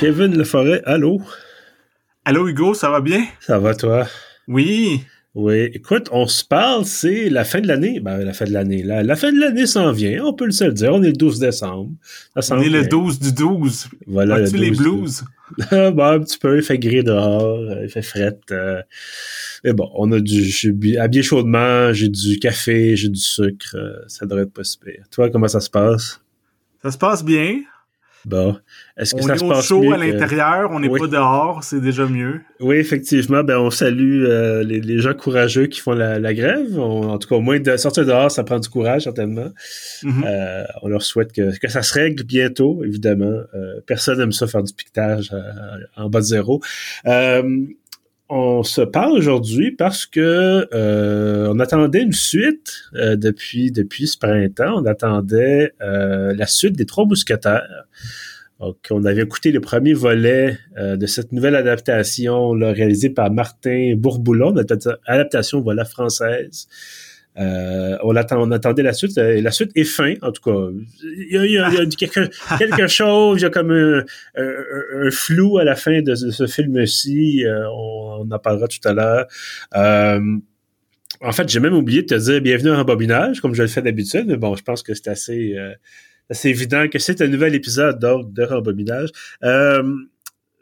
Kevin Leforêt, allô? Allô Hugo, ça va bien? Ça va toi? Oui. Oui, écoute, on se parle, c'est la fin de l'année. Ben, la fin de l'année. La, la fin de l'année s'en vient, on peut le se le dire. On est le 12 décembre. on est le 12 du 12. Voilà. As-tu les blues? ben, un petit peu, il fait gris dehors, euh, il fait fret. Euh. mais bon, on a du. Je suis habillé chaudement, j'ai du café, j'ai du sucre. Euh, ça devrait être pas super. Toi, comment ça se passe? Ça se passe bien. Bon. Est-ce que on ça est se au passe chaud mieux à l'intérieur, on n'est pas dehors, c'est déjà mieux. Oui, effectivement. Ben, on salue euh, les, les, gens courageux qui font la, la grève. en tout cas, au moins de sortir dehors, ça prend du courage, certainement. Mhm. euh, on leur souhaite que, que ça se règle bientôt, évidemment. Euh, personne n'aime ça faire du piquetage en bas de zéro. On se parle aujourd'hui parce que euh, on attendait une suite euh, depuis depuis ce printemps. On attendait euh, la suite des Trois Mousquetaires. Donc, on avait écouté le premier volet de cette nouvelle adaptation réalisée par Martin Bourboulon, adaptation voilà française. Euh, on, attend, on attendait la suite. Euh, la suite est fin, en tout cas. Il y a, il y a, il y a quelque, quelque, chose, il y a comme un, un, un, flou à la fin de, ce film-ci. Euh, on, on, en parlera tout à l'heure. Euh, en fait, j'ai même oublié de te dire bienvenue en bobinage, comme je le fais d'habitude, mais bon, je pense que c'est assez, assez évident que c'est un nouvel épisode donc, de Rembobinage.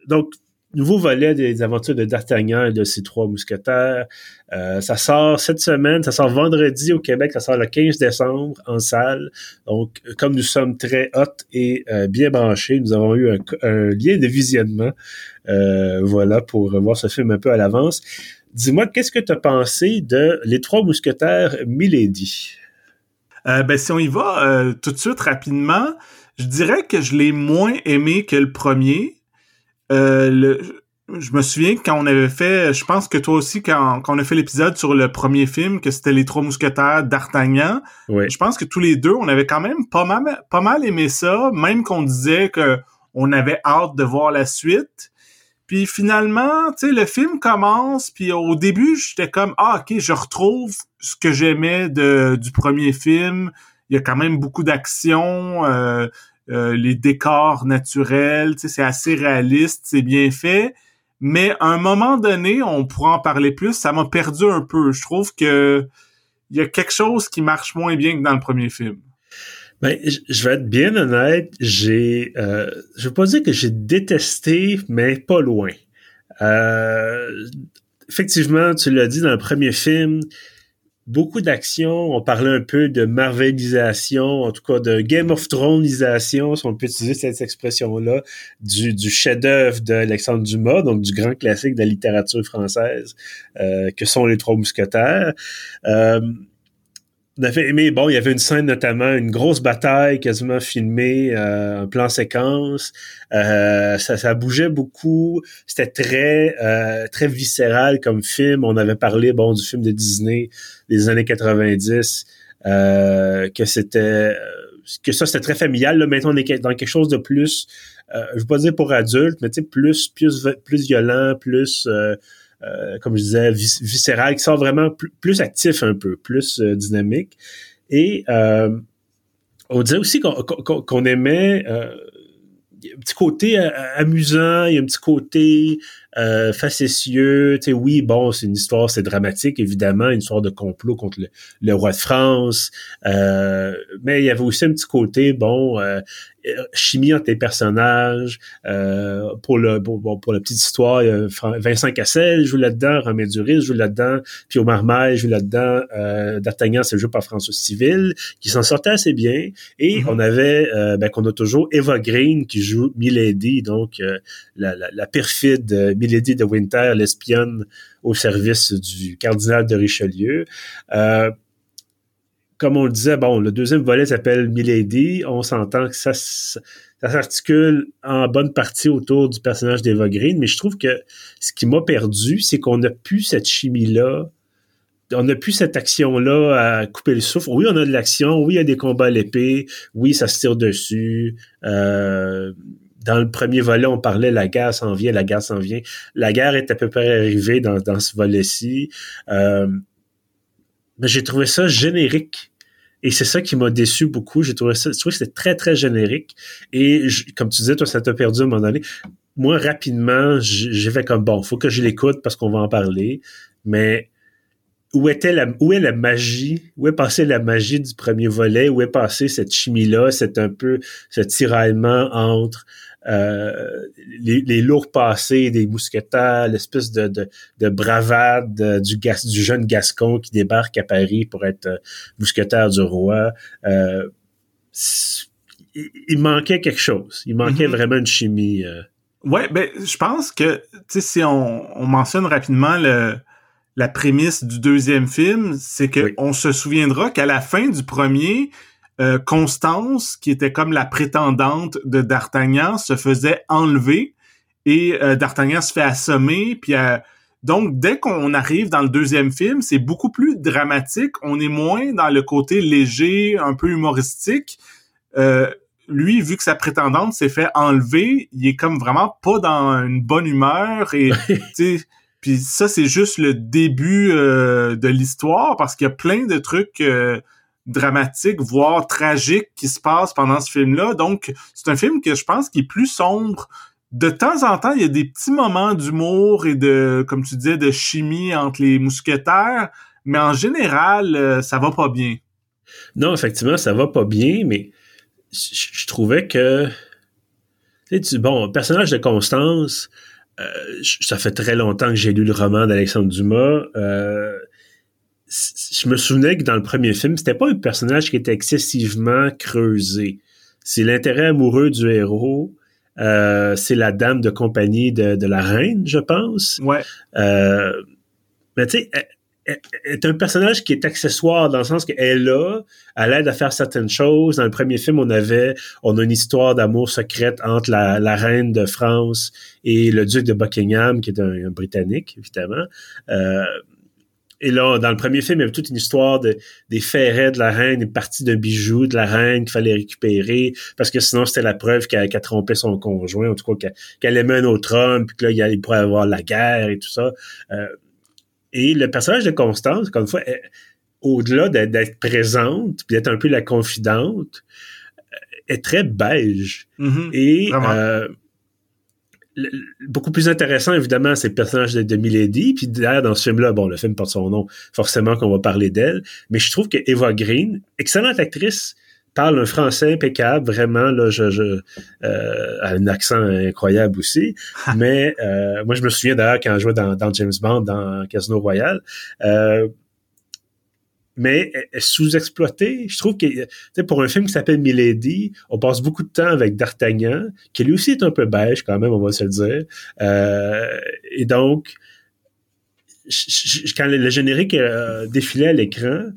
donc, nouveau volet des aventures de D'Artagnan et de ses trois mousquetaires. Euh, ça sort cette semaine, ça sort vendredi au Québec, ça sort le 15 décembre en salle. Donc, comme nous sommes très hot et euh, bien branchés, nous avons eu un, lien de visionnement, euh, voilà, pour voir ce film un peu à l'avance. Dis-moi, qu'est-ce que tu as pensé de Les Trois Mousquetaires Milady? Ben, si on y va tout de suite rapidement, je dirais que je l'ai moins aimé que le premier. Euh, le, je me souviens quand on avait fait, je pense que toi aussi, quand, quand on a fait l'épisode sur le premier film, que c'était Les Trois Mousquetaires d'Artagnan, oui. je pense que tous les deux, on avait quand même pas mal, pas mal aimé ça, même qu'on disait que on avait hâte de voir la suite. Puis finalement, tu sais, le film commence, puis au début, j'étais comme ah ok, je retrouve ce que j'aimais de du premier film. Il y a quand même beaucoup d'action. Euh, euh, les décors naturels, c'est assez réaliste, c'est bien fait. Mais à un moment donné, on pourra en parler plus, ça m'a perdu un peu. Je trouve que il y a quelque chose qui marche moins bien que dans le premier film. Ben, je vais être bien honnête, j'ai, euh, je veux pas dire que j'ai détesté, mais pas loin. Euh, effectivement, tu l'as dit dans le premier film, beaucoup d'action. On parlait un peu de marvelisation, en tout cas de Game of Throneisation, si on peut utiliser cette expression-là, du, du chef-d'œuvre d'Alexandre Dumas, donc du grand classique de la littérature française, euh, que sont les Trois Mousquetaires. Euh, on avait aimé, bon, il y avait une scène notamment, une grosse bataille quasiment filmée, euh, un plan séquence. Euh, ça, ça bougeait beaucoup. C'était très, euh, très viscéral comme film. On avait parlé, bon, du film de Disney des années 90, euh, que c'était, que ça c'était très familial. Là, maintenant, on est dans quelque chose de plus, euh, je veux pas dire pour adultes, mais tu sais, plus, plus, plus violent, plus euh, comme je disais, vis viscéral, qui sort vraiment plus, actif un peu, plus euh, dynamique. Et euh, on disait aussi qu'on qu qu aimait il y a un petit côté amusant, il y a un petit côté euh, facétieux. Tu sais, oui, bon, c'est une histoire, c'est dramatique, évidemment, une histoire de complot contre le, le roi de France. Euh, mais il y avait aussi un petit côté, bon, euh, chimie entre les personnages. Euh, pour le pour, pour, la petite histoire, Vincent Cassel joue là-dedans, Romain Duris joue là-dedans, puis Omar Maille joue là-dedans, euh, D'Artagnan c'est joué par François Civil, qui s'en sortait assez bien. Et mm -hmm. on avait, euh, ben, qu'on a toujours Eva Green qui joue Milady, donc euh, la, la, la, perfide Milady de Winter, l'espionne au service du cardinal de Richelieu. Euh, comme on le disait, bon, le deuxième volet s'appelle Milady. On s'entend que ça, s'articule en bonne partie autour du personnage d'Eva Green, mais je trouve que ce qui m'a perdu, c'est qu'on n'a plus cette chimie-là. On n'a plus cette action-là à couper le souffle. Oui, on a de l'action. Oui, il y a des combats à l'épée. Oui, ça se tire dessus. Euh, dans le premier volet, on parlait la guerre s'en vient, la guerre s'en vient. La guerre est à peu près arrivée dans, dans ce volet-ci. Euh, mais j'ai trouvé ça générique. Et c'est ça qui m'a déçu beaucoup. J'ai trouvé ça, je que c'était très, très générique. Et comme tu disais, toi, ça t'a perdu à un moment donné. moi, rapidement, j'ai fait comme bon, faut que je l'écoute parce qu'on va en parler. Mais où était la, où est la magie, où est passée la magie du premier volet, où est passée cette chimie-là, c'est un peu ce tiraillement entre euh, les, lourds passés des mousquetaires, l'espèce de, de, bravade du, du jeune Gascon qui débarque à Paris pour être euh, mousquetaire du roi. Euh, il, manquait quelque chose. Il manquait mm-hmm. vraiment une chimie. Ouais, ben je pense que si on, on mentionne rapidement le la prémisse du deuxième film, c'est que on se souviendra qu'à la fin du premier, euh, Constance, qui était comme la prétendante de D'Artagnan, se faisait enlever et euh, D'Artagnan se fait assommer. Puis euh, donc dès qu'on arrive dans le deuxième film, c'est beaucoup plus dramatique. On est moins dans le côté léger, un peu humoristique. lui, vu que sa prétendante s'est fait enlever, il est comme vraiment pas dans une bonne humeur et puis ça, c'est juste le début euh, de l'histoire parce qu'il y a plein de trucs dramatiques, voire tragiques qui se passent pendant ce film-là. Donc, c'est un film que je pense qui est plus sombre. De temps en temps, il y a des petits moments d'humour et de, comme tu disais, de chimie entre les mousquetaires, mais en général, euh, ça va pas bien. Non, effectivement, ça va pas bien, mais je, trouvais que, tu bon, personnage de Constance, euh, ça fait très longtemps que j'ai lu le roman d'Alexandre Dumas. Euh, je me souvenais que dans le premier film, c'était pas un personnage qui était excessivement creusé. C'est l'intérêt amoureux du héros. Euh, c'est la dame de compagnie de, la reine, je pense. Ouais. mais tu sais, est un personnage qui est accessoire dans le sens qu'elle est là, elle aide à faire certaines choses. Dans le premier film, on avait, on a une histoire d'amour secrète entre la, reine de France et le duc de Buckingham, qui est un, britannique, évidemment. Euh, et là, dans le premier film, il y avait toute une histoire de, des ferrets de la reine, une partie d'un bijou de la reine qu'il fallait récupérer, parce que sinon, c'était la preuve qu'elle qu trompait son conjoint, en tout cas qu'elle aimait un autre homme, puis que là, il pourrait avoir la guerre et tout ça. Euh, et le personnage de Constance, encore une fois, au-delà d'être présente, puis d'être un peu la confidente, euh, est très beige. Mm-hmm. et beaucoup plus intéressant, évidemment, c'est le personnage de, de Milady. Puis d'ailleurs, dans ce film-là, bon, le film porte son nom, forcément qu'on va parler d'elle. Mais je trouve que Eva Green, excellente actrice, parle un français impeccable, vraiment, là, je, je euh, a un accent incroyable aussi. mais euh, moi, je me souviens d'ailleurs quand elle jouait dans, dans, James Bond, dans Casino Royale. Euh, mais sous-exploité. Je trouve que pour un film qui s'appelle Milady, on passe beaucoup de temps avec D'Artagnan, qui lui aussi est un peu beige quand même, on va se le dire. Euh, et donc, quand le, générique euh, défilait à l'écran,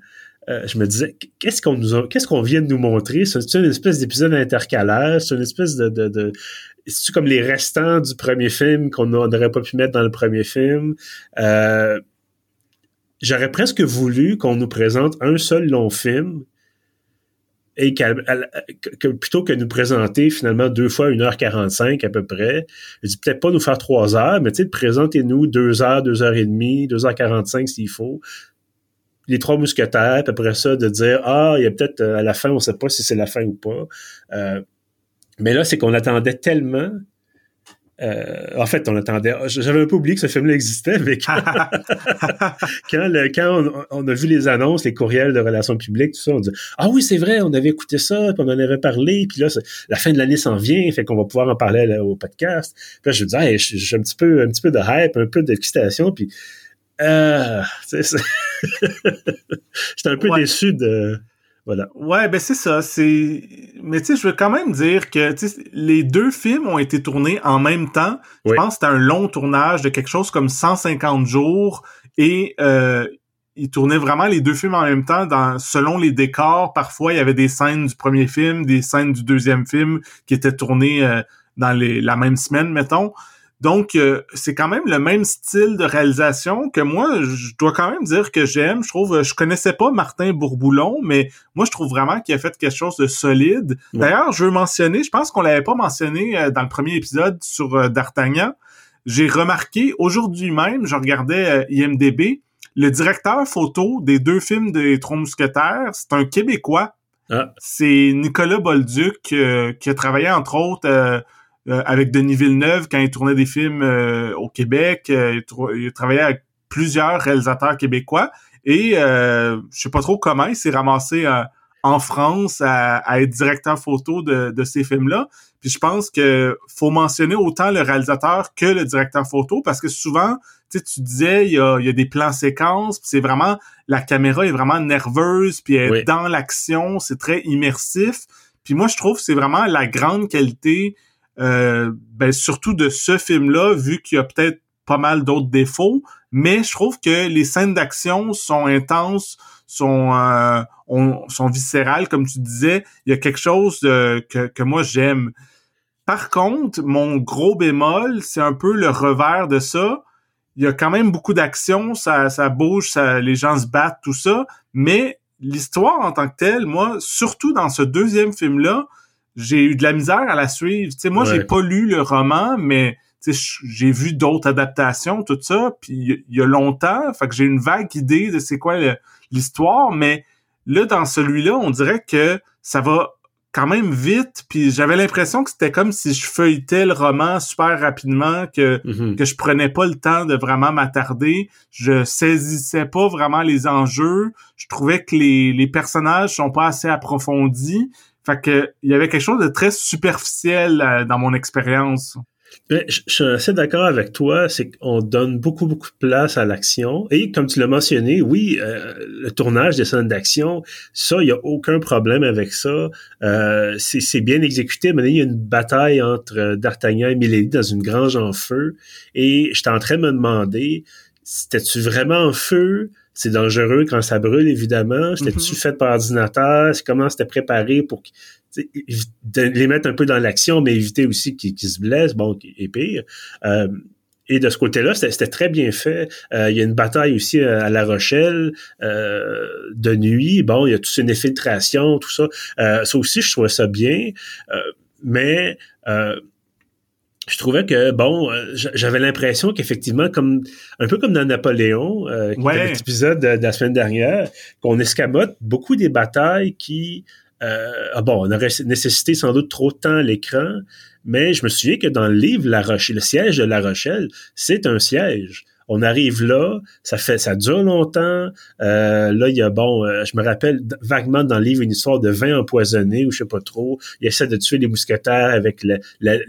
euh, je me disais, qu'est-ce qu'on nous qu'est-ce qu'on vient de nous montrer? C'est une espèce d'épisode intercalaire, c'est une espèce de, de, de c'est comme les restants du premier film qu'on n'aurait pas pu mettre dans le premier film? Euh, j'aurais presque voulu qu'on nous présente un seul long film et que plutôt que nous présenter finalement deux fois 1h45 à peu près, je dis peut-être pas nous faire trois heures, mais tu sais, présentez-nous deux heures, deux heures et demie, deux heures quarante-cinq s'il faut, les trois mousquetaires, puis après ça, de dire Ah, il y a peut-être euh, à la fin, on sait pas si c'est la fin ou pas. Euh, mais là, c'est qu'on attendait tellement. Euh, en fait, on attendait. J'avais un peu oublié que ce film-là existait, mais quand, quand, on, a vu les annonces, les courriels de relations publiques, tout ça, on dit Ah oui, c'est vrai, on avait écouté ça, puis on en avait parlé, puis là, la fin de l'année s'en vient, fait qu'on va pouvoir en parler au podcast. Puis là, je me dis j'ai un petit peu, un petit peu de hype, un peu d'excitation, puis euh, J'étais un peu déçu de. Voilà. Ouais, ben c'est ça. C'est. Mais tu sais, je veux quand même dire que les deux films ont été tournés en même temps. Je pense que c'était un long tournage de quelque chose comme 150 jours et euh, ils tournaient vraiment les deux films en même temps dans selon les décors. Parfois, il y avait des scènes du premier film, des scènes du deuxième film qui étaient tournées euh, dans les, la même semaine, mettons. Donc, euh, c'est quand même le même style de réalisation que moi, je dois quand même dire que j'aime. Je trouve, je connaissais pas Martin Bourboulon, mais moi, je trouve vraiment qu'il a fait quelque chose de solide. D'ailleurs, je veux mentionner, je pense qu'on l'avait pas mentionné euh, dans le premier épisode sur euh, D'Artagnan. J'ai remarqué aujourd'hui même, je regardais IMDB, le directeur photo des deux films des Trois Mousquetaires, c'est un Québécois. Ah. C'est Nicolas Bolduc qui a travaillé entre autres euh, avec Denis Villeneuve quand il tournait des films euh, au Québec. il, il travaillait avec plusieurs réalisateurs québécois et je sais pas trop comment il s'est ramassé en France à, être directeur photo de, de ces films-là. Puis je pense que faut mentionner autant le réalisateur que le directeur photo parce que souvent, tu tu disais il y a, il y a des plans séquences, c'est vraiment la caméra est vraiment nerveuse puis elle est dans l'action, c'est très immersif. Puis moi je trouve que c'est vraiment la grande qualité euh, ben surtout de ce film-là vu qu'il y a peut-être pas mal d'autres défauts, mais je trouve que les scènes d'action sont intenses, sont euh, sont viscérales comme tu disais, il y a quelque chose que, que moi j'aime. Par contre, mon gros bémol, c'est un peu le revers de ça. Il y a quand même beaucoup d'action, ça, ça bouge, ça, les gens se battent, tout ça. Mais l'histoire en tant que telle, moi, surtout dans ce deuxième film-là, j'ai eu de la misère à la suivre. Tu sais, moi, j'ai pas lu le roman, mais j'ai vu d'autres adaptations, tout ça. Puis il y a longtemps, fait que j'ai une vague idée de c'est quoi l'histoire, mais là, dans celui-là, on dirait que ça va quand même vite, puis j'avais l'impression que c'était comme si je feuilletais le roman super rapidement, que, mm-hmm. que je prenais pas le temps de vraiment m'attarder, je saisissais pas vraiment les enjeux, je trouvais que les, les personnages sont pas assez approfondis, fait que il y avait quelque chose de très superficiel euh, dans mon expérience. Ben, je, suis assez d'accord avec toi, c'est qu'on donne beaucoup, beaucoup de place à l'action. Et comme tu l'as mentionné, oui, euh, le tournage des scènes d'action, ça, il n'y a aucun problème avec ça. Euh, c'est bien exécuté. Mais il y a une bataille entre D'Artagnan et Milady dans une grange en feu. Et j'étais en train de me demander, c'était-tu vraiment en feu? C'est dangereux quand ça brûle, évidemment. C'était-tu mm-hmm. fait par ordinateur? Comment c'était préparé pour de les mettre un peu dans l'action, mais éviter aussi qu'ils se blessent, bon, et pire. Euh, et de ce côté-là, c'était très bien fait. Euh, il y a une bataille aussi euh, à La Rochelle de nuit. Bon, il y a toute une infiltration, tout ça. ça aussi, je trouvais ça bien. mais je trouvais que bon, j'avais l'impression qu'effectivement, comme un peu comme dans Napoléon, euh, épisode de, de, la semaine dernière, qu'on escamote beaucoup des batailles qui euh, ah bon, on aurait nécessité sans doute trop de temps à l'écran, mais je me souviens que dans le livre La Rochelle, le siège de La Rochelle, c'est un siège. On arrive là, ça fait, ça dure longtemps. Euh, là, il y a bon, euh, je me rappelle vaguement dans le livre une histoire de vin empoisonné ou je sais pas trop. Il essaie de tuer les mousquetaires avec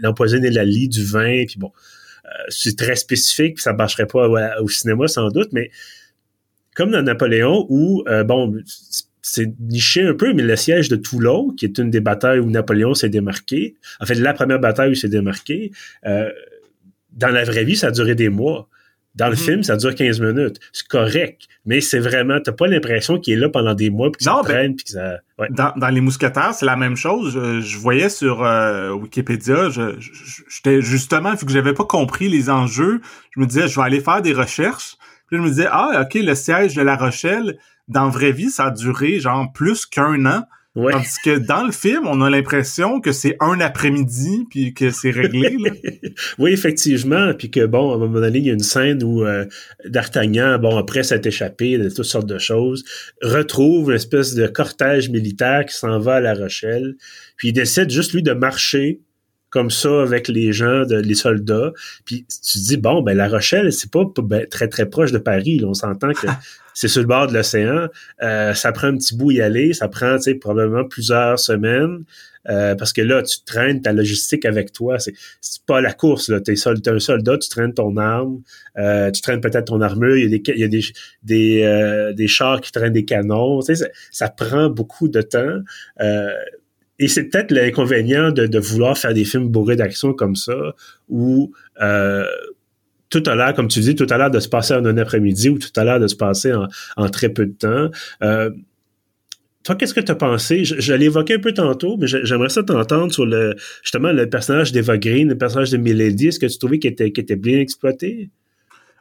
l'empoisonné la, la lie du vin. Puis bon, c'est très spécifique, puis ça marcherait pas au, cinéma sans doute, mais comme dans Napoléon où bon c'est niché un peu, mais le siège de Toulon, qui est une des batailles où Napoléon s'est démarqué, en fait, la première bataille où il s'est démarqué, euh, dans la vraie vie, ça a duré des mois. Dans le mhm. film, ça dure 15 minutes. C'est correct, mais c'est vraiment, t'as pas l'impression qu'il est là pendant des mois, puis qu'il ben, traîne, puis que ça... Dans, Les Mousquetaires, c'est la même chose. Je, voyais sur euh, Wikipédia, j'étais justement, vu que j'avais pas compris les enjeux, je me disais, je vais aller faire des recherches. Puis je me disais, ah, OK, le siège de La Rochelle, dans la vraie vie, ça a duré genre plus qu'un an. Ouais. Tandis que dans le film, on a l'impression que c'est un après-midi puis que c'est réglé. Là. oui, effectivement. Puis que bon, à un moment donné, il y a une scène où euh, D'Artagnan, bon, après s'être échappé de toutes sortes de choses, retrouve une espèce de cortège militaire qui s'en va à La Rochelle. Puis il décide juste lui de marcher comme ça avec les gens, de, les soldats. Puis tu te dis, bon, ben La Rochelle, c'est pas ben, très, très proche de Paris. Là. On s'entend que c'est sur le bord de l'océan. Euh, ça prend un petit bout y aller. Ça prend, tu sais, probablement plusieurs semaines. Euh, parce que là, tu traînes ta logistique avec toi. C'est, pas la course, là. T'es, es un soldat, tu traînes ton arme, euh, tu traînes peut-être ton armure, il y a des, il y a des, des, des chars qui traînent des canons. Tu sais, ça, ça prend beaucoup de temps. Et c'est peut-être l'inconvénient de, vouloir faire des films bourrés d'action comme ça, où euh, tout à l'heure, comme tu dis, tout à l'heure de se passer en un après-midi ou tout à l'heure de se passer en, très peu de temps. Euh, toi, qu'est-ce que tu as pensé? Je, l'ai évoqué un peu tantôt, mais j'aimerais ça t'entendre sur le justement le personnage d'Eva Green, le personnage de Milady. Est-ce que tu trouvais qu'il était, était bien exploité?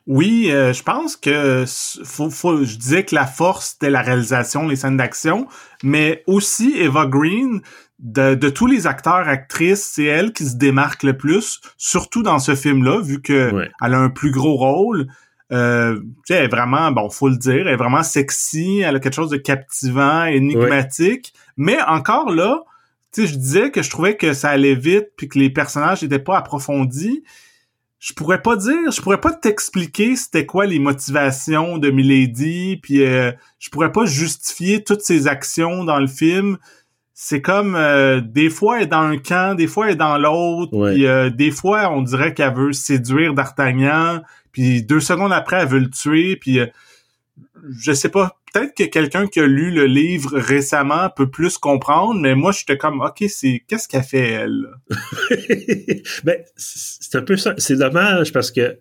Oui, euh, je pense que je disais que la force c'était la réalisation, les scènes d'action, mais aussi Eva Green, de, de, tous les acteurs, actrices, c'est elle qui se démarque le plus, surtout dans ce film-là, vu que elle a un plus gros rôle. Euh, tu sais, elle est vraiment, bon, faut le dire, elle est vraiment sexy, elle a quelque chose de captivant, énigmatique, mais encore là, tu sais, je disais que je trouvais que ça allait vite puis que les personnages n'étaient pas approfondis. Je pourrais pas dire, je pourrais pas t'expliquer c'était quoi les motivations de Milady, puis euh, je pourrais pas justifier toutes ses actions dans le film. C'est comme euh, des fois elle est dans un camp, des fois elle est dans l'autre, puis euh, des fois on dirait qu'elle veut séduire D'Artagnan, puis deux secondes après elle veut le tuer, puis je sais pas, peut-être que quelqu'un qui a lu le livre récemment peut plus comprendre, mais moi, j'étais comme, OK, c'est, qu'est-ce qu'elle fait, elle? ben, c'est un peu ça. C'est dommage parce que, tu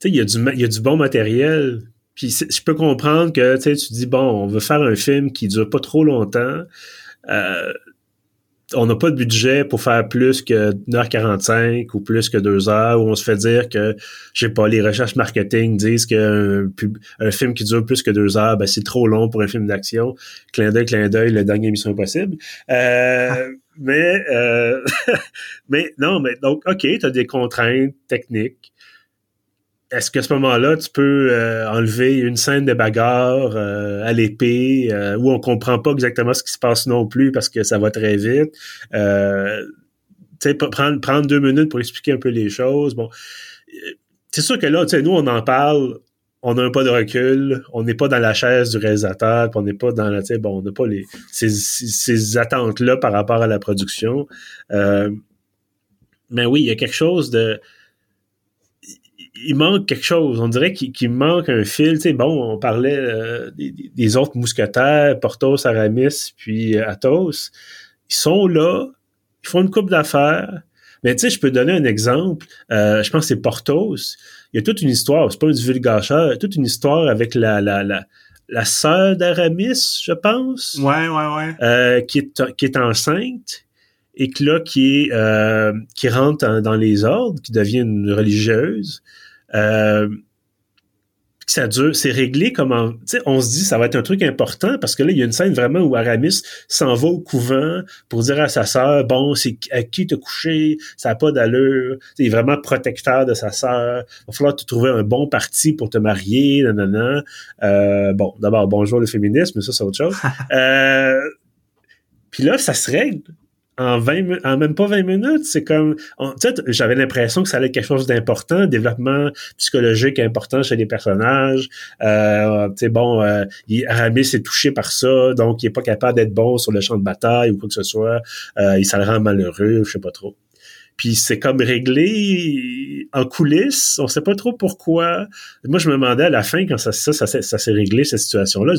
sais, il y, a du, y a du bon matériel. Puis je peux comprendre que, tu sais, tu dis, bon, on veut faire un film qui dure pas trop longtemps. Euh, on n'a pas de budget pour faire plus que 1h45 ou plus que 2 heures, où on se fait dire que, je sais pas, les recherches marketing disent qu'un un film qui dure plus que 2 heures, ben, c'est trop long pour un film d'action. Clin d'œil, clin d'œil, le dernier Mission Impossible. Euh, mais, euh, mais non, mais donc, OK, tu as des contraintes techniques est-ce qu'à ce moment-là, tu peux euh, enlever une scène de bagarre euh, à l'épée euh, où on comprend pas exactement ce qui se passe non plus parce que ça va très vite? Prendre, prendre deux minutes pour expliquer un peu les choses. Bon, c'est sûr que là, nous, on en parle, on n'a pas de recul, on n'est pas dans la chaise du réalisateur, on n'est pas dans la, bon, on n'a pas les, ces, ces attentes-là par rapport à la production. mais oui, il y a quelque chose de il manque quelque chose. On dirait qu'il manque un fil. Tu sais, bon, on parlait euh, des, autres mousquetaires, Porthos, Aramis, puis euh, Athos. Ils sont là, ils font une coupe d'affaires. Mais tu sais, je peux donner un exemple. Euh, je pense que c'est Porthos. Il y a toute une histoire, c'est pas un divulgacheur, toute une histoire avec la, la, la, la sœur d'Aramis, je pense. Ouais, ouais, ouais. qui, est, qui est enceinte et que là, qui, est, qui rentre dans les ordres, qui devient une religieuse. Euh, ça dure, c'est réglé comme sais, on se dit ça va être un truc important parce que là il y a une scène vraiment où Aramis s'en va au couvent pour dire à sa sœur bon c'est à qui te coucher, ça a pas d'allure, il est vraiment protecteur de sa sœur, il va falloir te trouver un bon parti pour te marier, nanana. Euh, bon, d'abord bonjour le féminisme, ça c'est autre chose. euh, puis là ça se règle en 20 en même pas 20 minutes, c'est comme j'avais l'impression que ça allait être quelque chose d'important, développement psychologique important chez les personnages. Euh, tu sais bon, euh, Aramis est touché par ça, donc il est pas capable d'être bon sur le champ de bataille ou quoi que ce soit. Euh, il ça le rend malheureux, je sais pas trop. Puis c'est comme réglé en coulisses, on sait pas trop pourquoi. Moi je me demandais à la fin quand ça ça, ça, ça s'est réglé cette situation-là,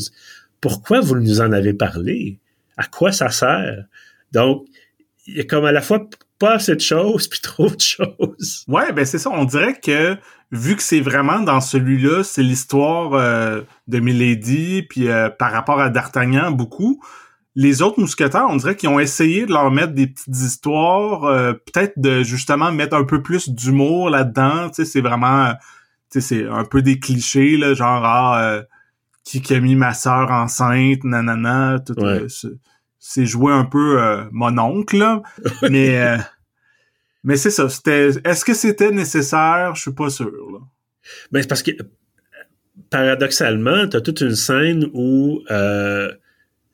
pourquoi vous nous en avez parlé? À quoi ça sert? Donc, il y a comme à la fois pas assez de choses puis trop de choses. Ouais, ben c'est ça. On dirait que vu que c'est vraiment dans celui-là, c'est l'histoire euh, de Milady puis euh, par rapport à D'Artagnan beaucoup. Les autres mousquetaires, on dirait qu'ils ont essayé de leur mettre des petites histoires, euh, peut-être de justement mettre un peu plus d'humour là-dedans. Tu sais, c'est vraiment, tu sais, c'est un peu des clichés là, genre ah, qui, qui a mis ma sœur enceinte, nanana, tout c'est joué un peu euh, mon oncle, mais euh, mais c'est ça. C'était, est-ce que c'était nécessaire? Je suis pas sûr. Là. Ben c'est parce que paradoxalement, t'as toute une scène où euh,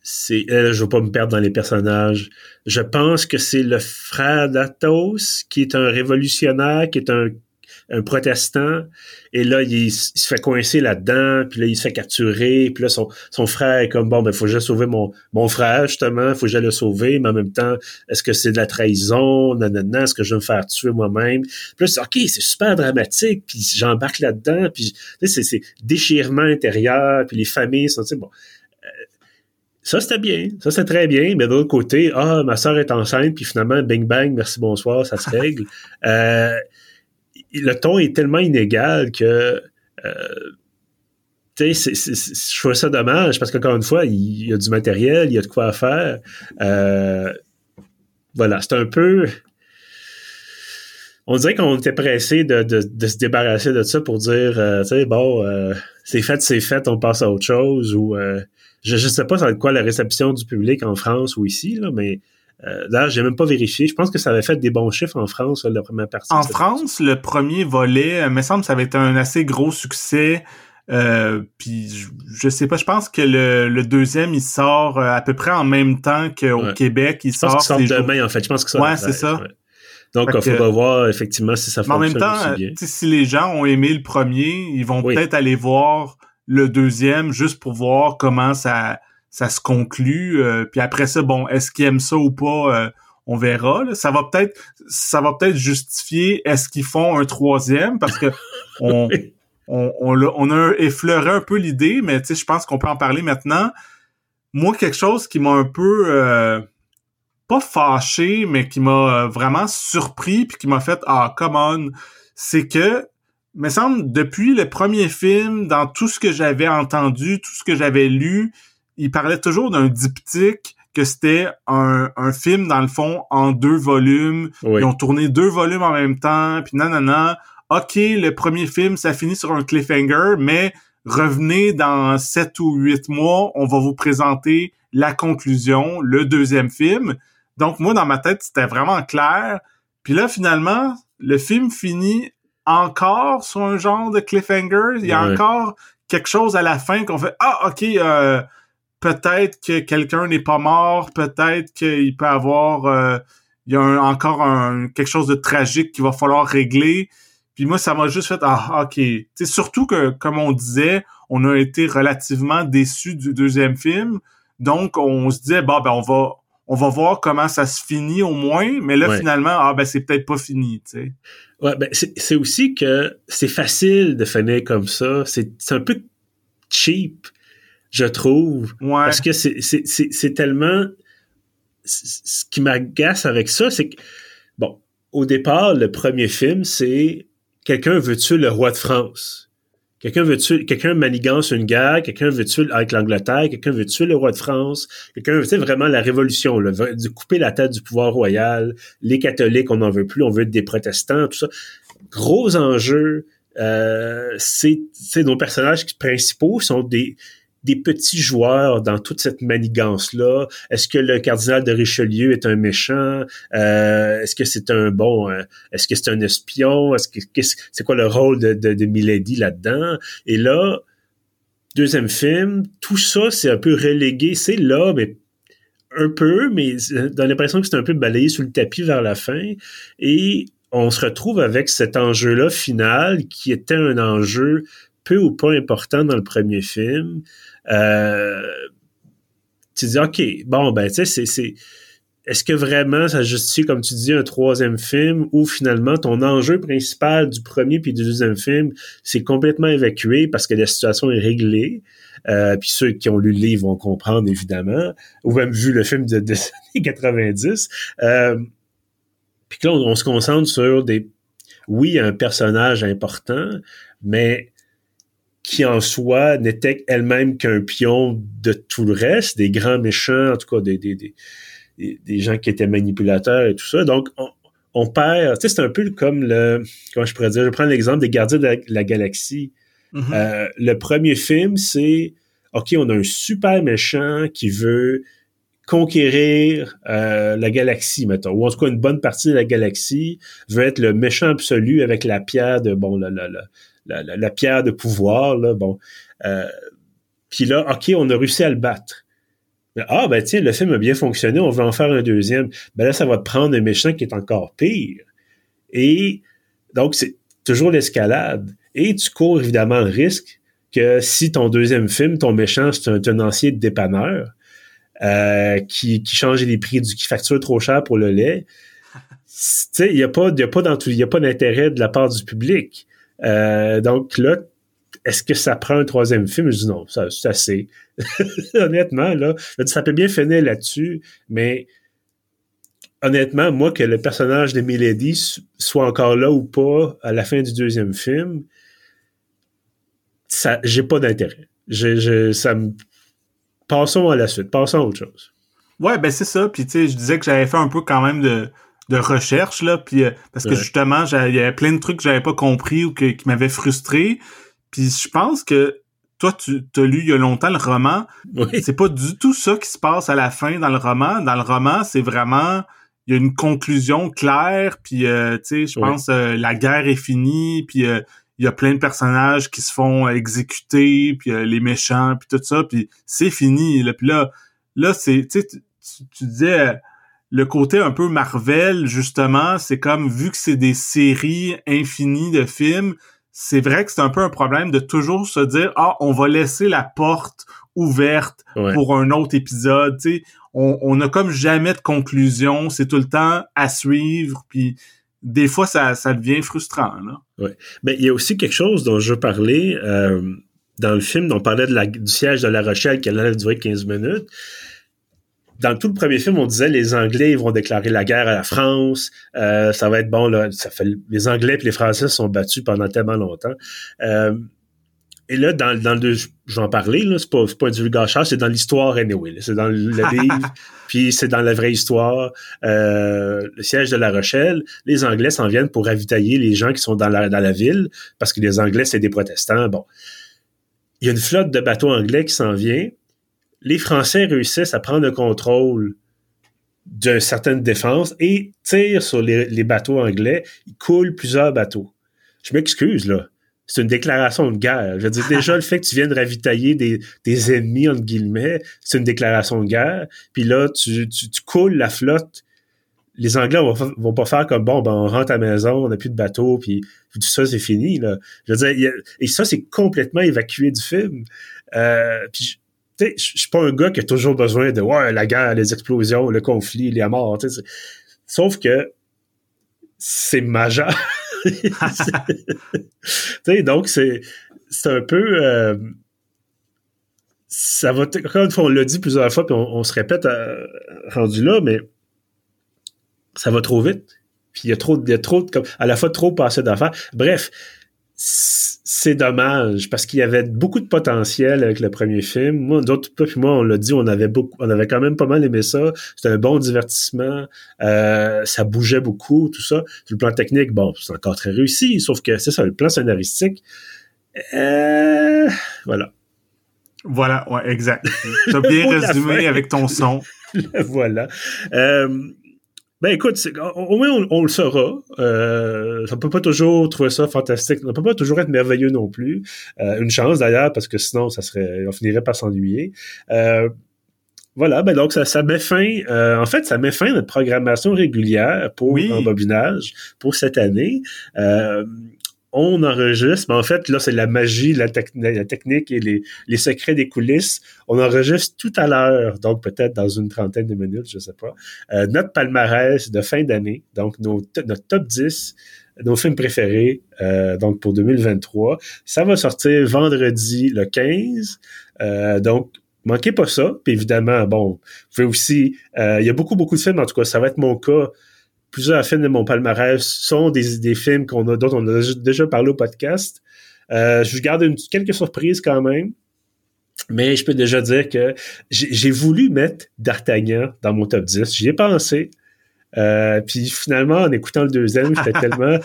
c'est, je veux pas me perdre dans les personnages. Je pense que c'est le frère d'Athos qui est un révolutionnaire, qui est un un protestant, et là, il, se fait coincer là-dedans, puis là, il se fait capturer, puis là, son, son frère est comme, bon, ben, faut que je sauver mon, mon frère, justement, faut que j'aille le sauver, mais en même temps, est-ce que c'est de la trahison, nanana, est-ce que je vais me faire tuer moi-même? Puis là, c'est, OK, c'est super dramatique, puis j'embarque là-dedans, puis c'est, c'est déchirement intérieur, puis les familles sont, tu sais, bon... Euh, ça, c'était bien. Ça, c'est très bien. Mais de l'autre côté, ah, ma soeur est enceinte, puis finalement, bing bang, merci, bonsoir, ça se règle. euh, le ton est tellement inégal que euh, tu sais, je trouve ça dommage parce qu'encore une fois, il y a du matériel, il y a de quoi faire. Euh, voilà, c'est un peu. On dirait qu'on était pressé de, se débarrasser de ça pour dire, euh, tu sais, bon, c'est fait, c'est fait, on passe à autre chose. Ou je ne sais pas ça va être quoi la réception du public en France ou ici, là, mais euh, là, j'ai même pas vérifié. Je pense que ça avait fait des bons chiffres en France, la première partie. En France, le premier volet, il me semble que ça avait été un assez gros succès. Euh, puis je, je, sais pas, je pense que le, le deuxième il sort euh, à peu près en même temps qu'au Ouais. Québec. Il Je pense sort sort jours- demain, en fait. Je pense que ça Ouais, c'est ça. Donc, il faudra voir effectivement si ça Mais en même fonctionne temps, bien. euh, si les gens ont aimé le premier, ils vont Oui. peut-être aller voir le deuxième juste pour voir comment ça ça se conclut. euh, puis après ça, bon, est-ce qu'ils aiment ça ou pas euh, On verra. là. Ça va peut-être ça va peut-être justifier est-ce qu'ils font un troisième parce que on on, on a effleuré un peu l'idée, mais tu sais, je pense qu'on peut en parler maintenant. Moi, quelque chose qui m'a un peu euh, pas fâché, mais qui m'a euh, vraiment surpris puis qui m'a fait ah come on, c'est que me semble depuis le premier film, dans tout ce que j'avais entendu, tout ce que j'avais lu, il parlait toujours d'un diptyque que c'était un, un film dans le fond en deux volumes Oui. ils ont tourné deux volumes en même temps, puis nanana. OK, le premier film, ça finit sur un cliffhanger, mais revenez dans sept ou huit mois, on va vous présenter la conclusion, le deuxième film. Donc, moi, dans ma tête, c'était vraiment clair. Puis là, finalement, le film finit encore sur un genre de cliffhanger. Il y a encore quelque chose à la fin qu'on fait « Ah, OK, euh, peut-être que quelqu'un n'est pas mort, peut-être qu'il peut avoir... euh, il y a un- encore un, quelque chose de tragique qu'il va falloir régler. Puis moi, ça m'a juste fait ah ok. Tu sais, surtout que comme on disait, on a été relativement déçus du deuxième film, donc on se disait bon ben on va on va voir comment ça se finit au moins, mais là Ouais. finalement ah ben c'est peut-être pas fini, tu sais. Ouais, ben, c'est c'est aussi que c'est facile de finir comme ça. C'est c'est un peu cheap, je trouve. Ouais. Parce que c'est- c'est c'est- c'est tellement. Ce qui m'agace avec ça, c'est que, bon, au départ, le premier film, c'est quelqu'un veut tuer le roi de France? Quelqu'un veut tuer, quelqu'un manigance une guerre, quelqu'un veut tuer avec l'Angleterre, quelqu'un veut tuer le roi de France, quelqu'un veut, tu sais, vraiment la révolution, là, de couper la tête du pouvoir royal, les catholiques, on n'en veut plus, on veut des protestants, tout ça. Gros enjeu, euh, c'est, c'est nos personnages principaux sont des, des petits joueurs dans toute cette manigance-là. Est-ce que le cardinal de Richelieu est un méchant? Euh, est-ce que c'est un bon... euh, est-ce que c'est un espion? Est-ce que c'est quoi le rôle de, de, de Milady là-dedans? Et là, deuxième film, tout ça, c'est un peu relégué. C'est là, mais un peu, mais dans l'impression que c'est un peu balayé sous le tapis vers la fin. Et on se retrouve avec cet enjeu-là final qui était un enjeu ou pas important dans le premier film. Euh, tu dis, OK, bon, ben, tu sais, c'est, est-ce que vraiment ça justifie, comme tu dis, un troisième film où finalement ton enjeu principal du premier puis du deuxième film, c'est complètement évacué parce que la situation est réglée? Euh, puis ceux qui ont lu le livre vont comprendre, évidemment, ou même vu le film de, des années 90. Euh, puis là, on, on se concentre sur des... Oui, un personnage important, mais qui en soi n'était elle-même qu'un pion de tout le reste, des grands méchants, en tout cas des, des, des, des- gens qui étaient manipulateurs et tout ça. Donc, on, on perd... Tu sais, c'est un peu comme le... Comment je pourrais dire? Je prends l'exemple des Gardiens de la, la Galaxie. Mhm. Euh, le premier film, c'est OK, on a un super méchant qui veut conquérir euh, la galaxie, mettons, ou en tout cas une bonne partie de la galaxie, veut être le méchant absolu avec la pierre de bon la, la, la, la, la- pierre de pouvoir, là, bon. Euh, Puis là, OK, on a réussi à le battre. Ah, ben tiens, le film a bien fonctionné, on va en faire un deuxième. Ben là, ça va prendre un méchant qui est encore pire. Et donc, c'est toujours l'escalade. Et tu cours évidemment le risque que si ton deuxième film, ton méchant, c'est un tenancier de dépanneur euh, qui, qui change les prix, du, qui facture trop cher pour le lait, il n'y a pas, a pas d'intérêt de la part du public. Euh, donc là, est-ce que ça prend un troisième film? Je dis non, ça, c'est assez. honnêtement, là, ça peut bien finir là-dessus, mais honnêtement, moi, que le personnage de Milady soit encore là ou pas à la fin du deuxième film, j'ai pas d'intérêt. Je, ça me... Passons à la suite, passons à autre chose. Ouais, ben c'est ça. Puis tu sais, je disais que j'avais fait un peu quand même de, de recherche là, puis euh, parce que Ouais. justement, il y avait plein de trucs que j'avais pas compris ou que, qui m'avaient frustré. Puis je pense que toi, tu as lu il y a longtemps le roman. Oui, C'est pas du tout ça qui se passe à la fin dans le roman. Dans le roman, c'est vraiment il y a une conclusion claire. Puis euh, tu sais, je pense euh, la guerre est finie. Puis euh, il y a plein de personnages qui se font exécuter, puis euh, les méchants, puis tout ça, puis c'est fini. Là, puis là, là c'est, tu, tu disais le côté un peu Marvel, justement, c'est comme vu que c'est des séries infinies de films, c'est vrai que c'est un peu un problème de toujours se dire ah on va laisser la porte ouverte pour un autre épisode. Tu sais, on, on a comme jamais de conclusion, c'est tout le temps à suivre, puis des fois ça, ça devient frustrant. Là. Ouais. Mais il y a aussi quelque chose dont je veux parler euh, dans le film, dont on parlait de la, du siège de La Rochelle qui allait durer 15 minutes dans tout le premier film, on disait les Anglais vont déclarer la guerre à la France. Euh, ça va être bon là. Ça fait les Anglais et les Français se sont battus pendant tellement longtemps. Euh, et là, dans, dans le j'en parlais, là, c'est pas, pas un divulgacheur, c'est dans l'histoire anyway. C'est dans le livre, puis c'est dans la vraie histoire. Euh, le siège de La Rochelle, les Anglais s'en viennent pour ravitailler les gens qui sont dans la, dans la ville, parce que les Anglais, c'est des protestants. Bon. Il y a une flotte de bateaux anglais qui s'en vient, les Français réussissent à prendre le contrôle d'une certaine défense et tirent sur les, bateaux anglais. Ils coulent plusieurs bateaux. Je m'excuse, là. C'est une déclaration de guerre. Je veux dire, déjà, le fait que tu viennes ravitailler des, ennemis, entre guillemets, c'est une déclaration de guerre. Puis là, tu, coules la flotte. Les Anglais vont, vont pas faire comme, bon, ben, on rentre à la maison, on n'a plus de bateau, puis, tout ça, c'est fini, là. Je veux dire, et ça, c'est complètement évacué du film. Euh, puis je suis pas un gars qui a toujours besoin de ouais, la guerre, les explosions, le conflit, les morts. Sauf que c'est majeur. donc, c'est un peu. Euh, ça va. Encore une fois, on l'a dit plusieurs fois, puis on, se répète euh, rendu là, mais ça va trop vite. Puis il y a trop, a trop de, à la fois trop passé d'affaires. Bref, c'est dommage parce qu'il y avait beaucoup de potentiel avec le premier film. Moi, d'autres puis moi, on l'a dit, on avait beaucoup, on avait quand même pas mal aimé ça. C'était un bon divertissement, euh, ça bougeait beaucoup, tout ça. le plan technique, bon, c'est encore très réussi, sauf que c'est ça, le plan scénaristique, euh, voilà. Voilà, ouais, exact. Tu as bien résumé avec ton son. voilà. Euh, ben écoute, au moins on, le saura. Euh, on peut pas toujours trouver ça fantastique. On peut pas toujours être merveilleux non plus. Euh, une chance d'ailleurs, parce que sinon, ça serait, on finirait par s'ennuyer. Euh, voilà, ben donc ça, ça met fin, euh, en fait, ça met fin à notre programmation régulière pour oui. bobinage pour cette année. Euh, on enregistre, mais en fait, là, c'est la magie, la, technique et les, secrets des coulisses. On enregistre tout à l'heure, donc peut-être dans une trentaine de minutes, je sais pas, euh, notre palmarès de fin d'année, donc notre top 10, nos films préférés, euh, donc pour 2023. Ça va sortir vendredi le 15, euh, donc manquez pas ça. Puis évidemment, bon, vous pouvez aussi, il y a beaucoup, beaucoup de films, en tout cas, ça va être mon cas plusieurs films de mon palmarès sont des, des films qu'on a, dont on a déjà parlé au podcast. Euh, je garde une, quelques surprises quand même. Mais je peux déjà dire que j'ai voulu mettre D'Artagnan dans mon top 10. J'y ai pensé. Euh, puis finalement, en écoutant le deuxième, j'étais tellement,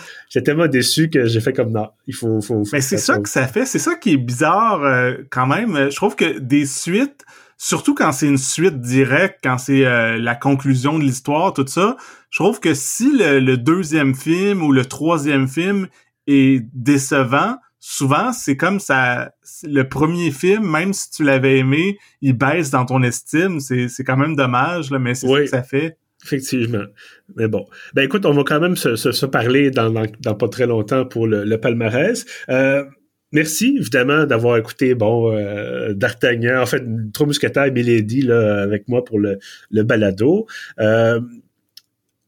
tellement déçu que j'ai fait comme non, il faut, faut. Mais c'est ça que ça fait, c'est ça qui est bizarre euh, quand même. Je trouve que des suites, surtout quand c'est une suite directe, quand c'est euh, la conclusion de l'histoire, tout ça, je trouve que si le, deuxième film ou le troisième film est décevant, souvent c'est comme ça, le premier film, même si tu l'avais aimé, il baisse dans ton estime. C'est, quand même dommage, là, mais c'est ça que ça fait. Effectivement. Mais bon. Ben écoute, on va quand même se, se, parler dans, dans, pas très longtemps pour le, le palmarès. Euh, merci évidemment d'avoir écouté bon euh, D'Artagnan, en fait Trois Mousquetaires et Milady là avec moi pour le, le balado. Euh,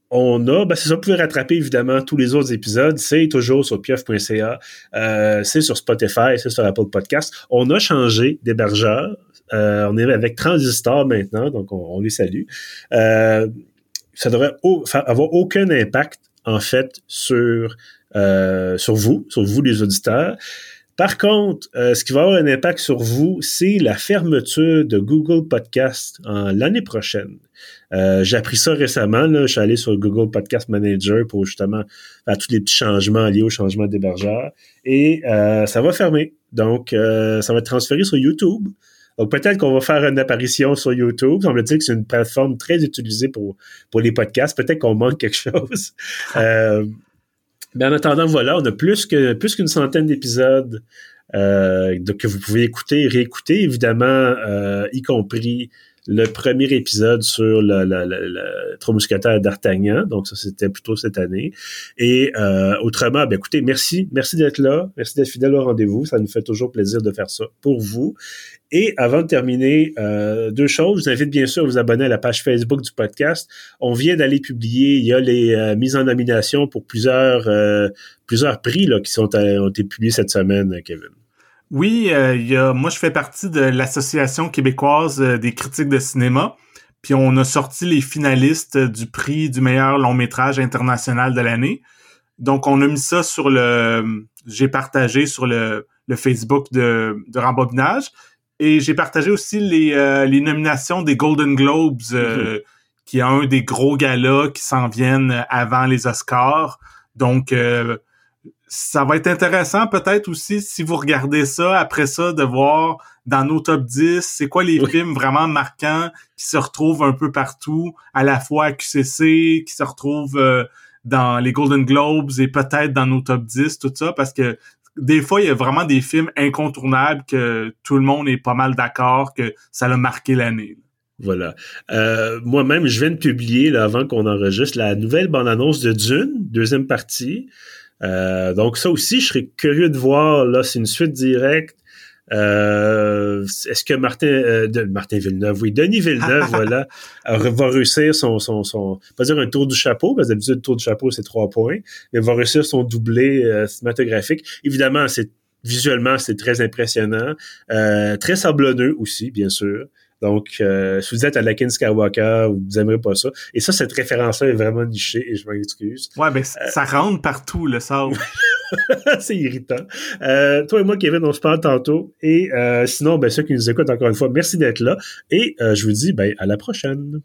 on a, ben c'est ça, vous pouvez rattraper évidemment tous les autres épisodes, c'est toujours sur pieuf.ca, euh, c'est sur Spotify, c'est sur Apple Podcast. On a changé d'hébergeur, on est avec Transistor maintenant, donc on, les salue. Ça devrait avoir aucun impact en fait sur sur vous, sur vous les auditeurs. Par contre, euh, ce qui va avoir un impact sur vous, c'est la fermeture de Google Podcast l'année prochaine. Euh, j'ai appris ça récemment. Là. Je suis allé sur Google Podcast Manager pour justement faire tous les petits changements liés au changement d'hébergeur. Et euh, ça va fermer. Donc, ça va être transféré sur YouTube. Donc, peut-être qu'on va faire une apparition sur YouTube. On me dit que c'est une plateforme très utilisée pour, pour les podcasts. Peut-être qu'on manque quelque chose. Ben, en attendant, voilà, on a plus que plus qu'une centaine d'épisodes euh, que vous pouvez écouter réécouter, évidemment, euh, y compris le premier épisode sur le, le, le, d'Artagnan. Donc, ça, c'était plutôt cette année. Et euh, autrement, ben, écoutez, merci. Merci d'être là. Merci d'être fidèle au rendez-vous. Ça nous fait toujours plaisir de faire ça pour vous. Et avant de terminer, euh, deux choses. Je vous invite bien sûr à vous abonner à la page Facebook du podcast. On vient d'aller publier, il y a les euh, mises en nomination pour plusieurs plusieurs prix là, qui sont ont été publiés cette semaine, Kevin. Oui, euh, y a, moi je fais partie de l'Association québécoise euh, des critiques de cinéma. Puis on a sorti les finalistes du prix du meilleur long métrage international de l'année. Donc on a mis ça sur le, j'ai partagé sur le, le Facebook de, de Rembobinage et j'ai partagé aussi les, euh, les nominations des Golden Globes, euh, mm-hmm. qui est un des gros galas qui s'en viennent avant les Oscars. Donc euh, ça va être intéressant peut-être aussi si vous regardez ça, après ça, de voir dans nos top 10, c'est quoi les films vraiment marquants qui se retrouvent un peu partout, à la fois à QCC, qui se retrouvent euh, dans les Golden Globes et peut-être dans nos top 10, tout ça, parce que des fois, il y a vraiment des films incontournables que tout le monde est pas mal d'accord que ça a marqué l'année. Voilà. Euh, Moi-même, je viens de publier, là, avant qu'on enregistre, la nouvelle bande-annonce de Dune, deuxième partie. Euh, donc ça aussi, je serais curieux de voir. Là, c'est une suite directe. Euh, Est-ce que Martin, euh, de, Martin Villeneuve, oui, Denis Villeneuve, voilà, va réussir son, son, son, pas dire un tour du chapeau, parce que d'habitude, le tour du chapeau, c'est trois points, mais va réussir son doublé euh, cinématographique. Évidemment, c'est visuellement, c'est très impressionnant, euh, très sablonneux aussi, bien sûr. Donc, euh, si vous êtes à Anakin Skywalker, vous aimerez pas ça. Et ça, cette référence-là est vraiment nichée et je m'en excuse. Ouais, ben euh, ça rentre partout, le sable. c'est irritant. Euh, toi et moi, Kevin, on se parle tantôt. Et euh, sinon, ben, ceux qui nous écoutent encore une fois, merci d'être là. Et je vous dis ben, à la prochaine.